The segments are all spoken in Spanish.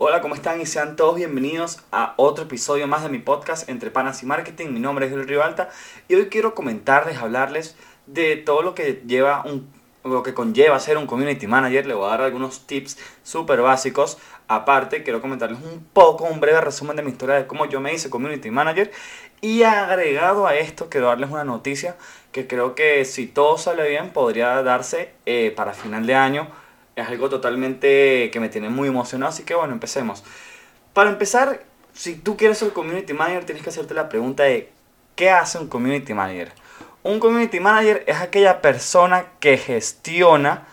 Hola, ¿cómo están? Y sean todos bienvenidos a otro episodio más de mi podcast Entre Panas y Marketing. Mi nombre es Julio Rivalta y hoy quiero comentarles, hablarles de todo lo que lleva lo que conlleva ser un community manager. Le voy a dar algunos tips súper básicos. Aparte, quiero comentarles un poco, un breve resumen de mi historia de cómo yo me hice community manager. Y agregado a esto, quiero darles una noticia que creo que si todo sale bien podría darse eh, para final de año es algo totalmente que me tiene muy emocionado, así que bueno, empecemos. Para empezar, si tú quieres ser community manager, tienes que hacerte la pregunta de ¿qué hace un community manager? Un community manager es aquella persona que gestiona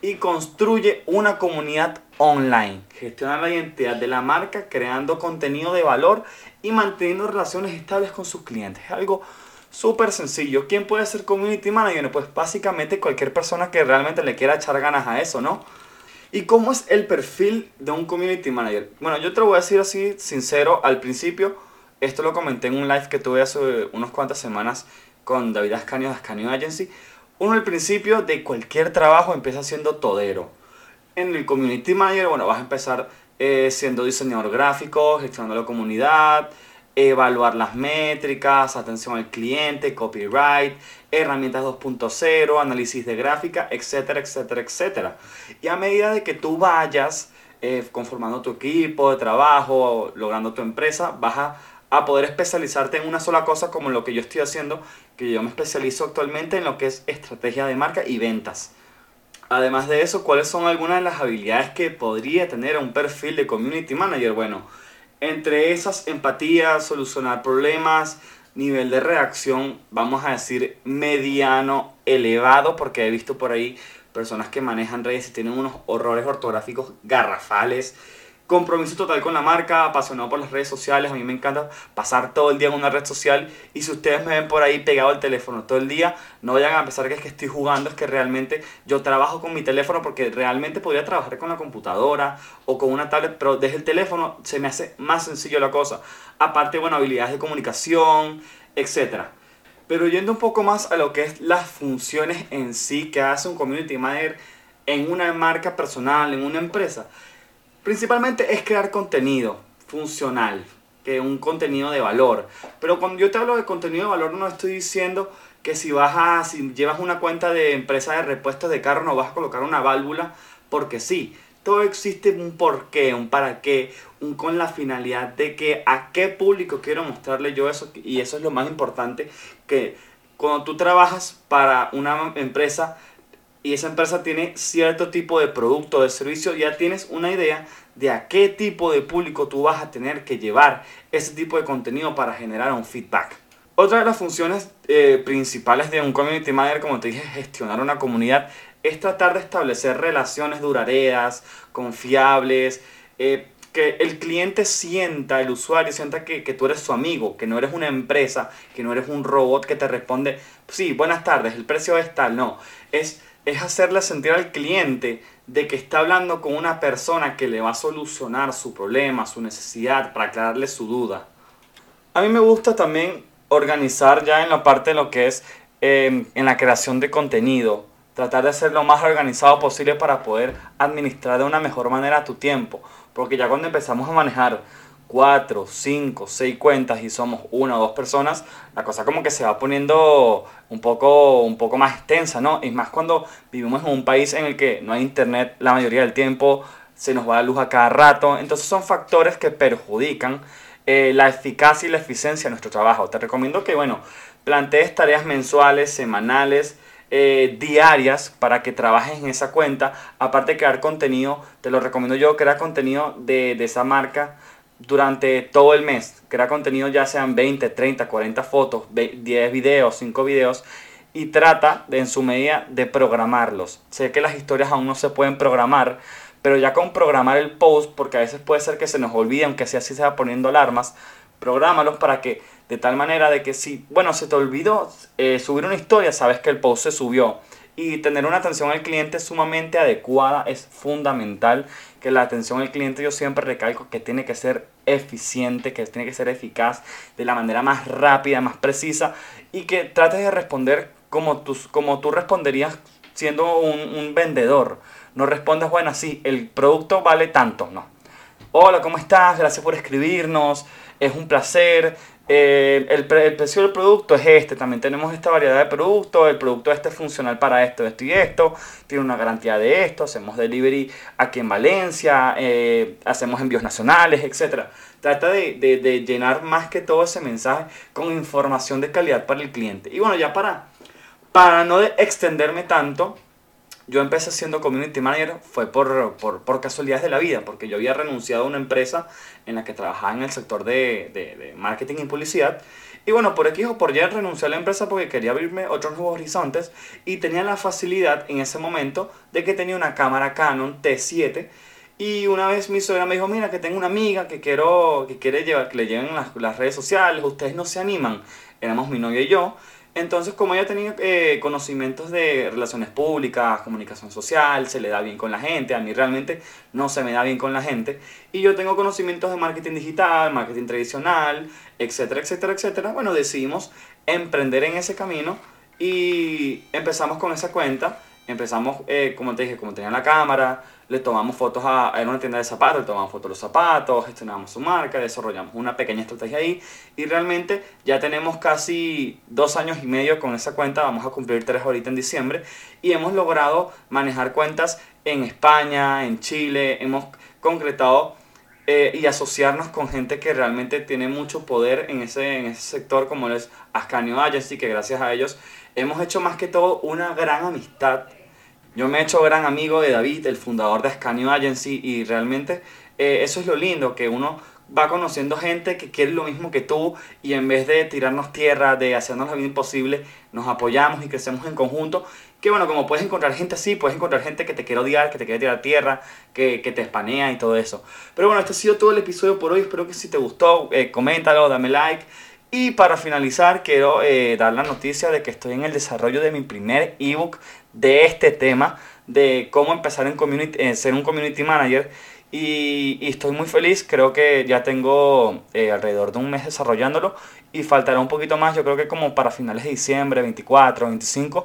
y construye una comunidad online. Gestiona la identidad de la marca, creando contenido de valor y manteniendo relaciones estables con sus clientes. Es algo Súper sencillo. ¿Quién puede ser community manager? Pues básicamente cualquier persona que realmente le quiera echar ganas a eso, ¿no? ¿Y cómo es el perfil de un community manager? Bueno, yo te lo voy a decir así, sincero, al principio, esto lo comenté en un live que tuve hace unas cuantas semanas con David Ascanio de Ascanio Agency. Uno al principio de cualquier trabajo empieza siendo todero. En el community manager, bueno, vas a empezar eh, siendo diseñador gráfico, gestionando la comunidad, evaluar las métricas, atención al cliente, copyright, herramientas 2.0, análisis de gráfica, etcétera, etcétera, etcétera. Y a medida de que tú vayas eh, conformando tu equipo de trabajo, logrando tu empresa, vas a, a, poder especializarte en una sola cosa como lo que yo estoy haciendo, que yo me especializo actualmente en lo que es estrategia de marca y ventas. Además de eso, ¿cuáles son algunas de las habilidades que podría tener un perfil de community manager? Bueno, entre esas empatías, solucionar problemas, nivel de reacción, vamos a decir mediano, elevado, porque he visto por ahí personas que manejan redes y tienen unos horrores ortográficos garrafales compromiso total con la marca, apasionado por las redes sociales. A mí me encanta pasar todo el día en una red social. Y si ustedes me ven por ahí pegado al teléfono todo el día, no vayan a pensar que es que estoy jugando, es que realmente yo trabajo con mi teléfono porque realmente podría trabajar con la computadora o con una tablet, pero desde el teléfono se me hace más sencillo la cosa. Aparte, bueno, habilidades de comunicación, etc. Pero yendo un poco más a lo que es las funciones en sí que hace un community manager en una marca personal, en una empresa Principalmente es crear contenido funcional, que un contenido de valor. Pero cuando yo te hablo de contenido de valor no estoy diciendo que si vas a si llevas una cuenta de empresa de repuestos de carro no vas a colocar una válvula porque sí. Todo existe un porqué, un para qué, un con la finalidad de que a qué público quiero mostrarle yo eso y eso es lo más importante que cuando tú trabajas para una empresa y esa empresa tiene cierto tipo de producto o de servicio, ya tienes una idea de a qué tipo de público tú vas a tener que llevar ese tipo de contenido para generar un feedback. Otra de las funciones eh, principales de un community manager, como te dije, gestionar una comunidad, es tratar de establecer relaciones duraderas, confiables, eh, que el cliente sienta, el usuario sienta que, que, tú eres su amigo, que no eres una empresa, que no eres un robot que te responde, sí, buenas tardes, el precio es tal, no, es es hacerle sentir al cliente de que está hablando con una persona que le va a solucionar su problema, su necesidad, para aclararle su duda. A mí me gusta también organizar ya en la parte de lo que es em, en la creación de contenido, tratar de ser lo más organizado posible para poder administrar de una mejor manera tu tiempo, porque ya cuando empezamos a manejar cuatro, cinco, seis cuentas y somos una o dos personas, la cosa como que se va poniendo un poco, un poco más extensa, ¿no? Y más cuando vivimos en un país en el que no hay internet la mayoría del tiempo, se nos va la luz a cada rato, entonces son factores que perjudican eh, la eficacia y la eficiencia de nuestro trabajo. Te recomiendo que, bueno, plantees tareas mensuales, semanales, eh, diarias para que trabajes en esa cuenta. Aparte de crear contenido, te lo recomiendo yo, crear contenido de esa marca durante todo el mes. Crea contenido ya sean 20, 30, 40 fotos, 10 videos, 5 videos y trata de en su medida de programarlos. Sé que las historias aún no se pueden programar, pero ya con programar el post, porque a veces puede ser que se nos olvide, aunque sea así se va poniendo alarmas, programalos para que de tal manera de que si, bueno, se te olvidó eh, subir una historia, sabes que el post se subió y tener una atención al cliente sumamente adecuada es fundamental. Que la atención al cliente yo siempre recalco que tiene que ser eficiente, que tiene que ser eficaz de la manera más rápida, más precisa y que trates de responder como tú, como tú responderías siendo un, vendedor. No respondas, bueno, sí, el producto vale tanto, no. hola, ¿cómo estás? Gracias por escribirnos, es un placer. El, precio del producto es este, también tenemos esta variedad de productos, el producto este es funcional para esto, esto y esto, tiene una garantía de esto, hacemos delivery aquí en Valencia, eh, hacemos envíos nacionales, etc. Trata de, llenar más que todo ese mensaje con información de calidad para el cliente. Y bueno, ya para, para no extenderme tanto, yo empecé siendo community manager fue por, por, por, casualidades de la vida, porque yo había renunciado a una empresa en la que trabajaba en el sector de, de, marketing y publicidad. Y bueno, por aquí o por ya renuncié a la empresa porque quería abrirme otros nuevos horizontes y tenía la facilidad en ese momento de que tenía una cámara Canon T7 y una vez mi suegra me dijo, mira, que tengo una amiga que quiero que quiere llevar, que le lleven las, las redes sociales, ustedes no se animan. Éramos mi novia y yo. Entonces, como ella tenía eh, conocimientos de relaciones públicas, comunicación social, se le da bien con la gente, a mí realmente no se me da bien con la gente, y yo tengo conocimientos de marketing digital, marketing tradicional, etcétera, etcétera, etcétera, bueno, decidimos emprender en ese camino y empezamos con esa cuenta, empezamos, eh, como te dije, como tenía la cámara, le tomamos fotos a, era una tienda de zapatos, le tomamos fotos de los zapatos, gestionamos su marca, desarrollamos una pequeña estrategia ahí. Y realmente ya tenemos casi dos años y medio con esa cuenta, vamos a cumplir tres ahorita en diciembre y hemos logrado manejar cuentas en España, en Chile, hemos concretado eh, y asociarnos con gente que realmente tiene mucho poder en ese, en ese sector como es Ascanio Agency, que gracias a ellos hemos hecho más que todo una gran amistad yo me he hecho gran amigo de David, el fundador de Ascanio Agency, y realmente eh, eso es lo lindo, que uno va conociendo gente que quiere lo mismo que tú y en vez de tirarnos tierra, de hacernos la vida imposible, nos apoyamos y crecemos en conjunto. Que bueno, como puedes encontrar gente así, puedes encontrar gente que te quiere odiar, que te quiere tirar tierra, que, que te espanea y todo eso. Pero bueno, este ha sido todo el episodio por hoy. Espero que si te gustó, eh, coméntalo, dame like. Y para finalizar, quiero eh, dar la noticia de que estoy en el desarrollo de mi primer ebook de este tema, de cómo empezar en community, ser un community manager. Y, estoy muy feliz, creo que ya tengo eh, alrededor de un mes desarrollándolo y faltará un poquito más, yo creo que como para finales de diciembre, 24, 25,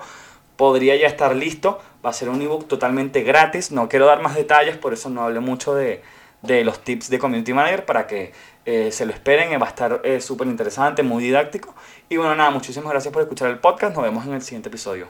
podría ya estar listo. Va a ser un ebook totalmente gratis, no quiero dar más detalles, por eso no hablé mucho de, de los tips de Community Manager para que eh, se lo esperen, va a estar eh, súper interesante, muy didáctico. Y bueno, nada, muchísimas gracias por escuchar el podcast, nos vemos en el siguiente episodio.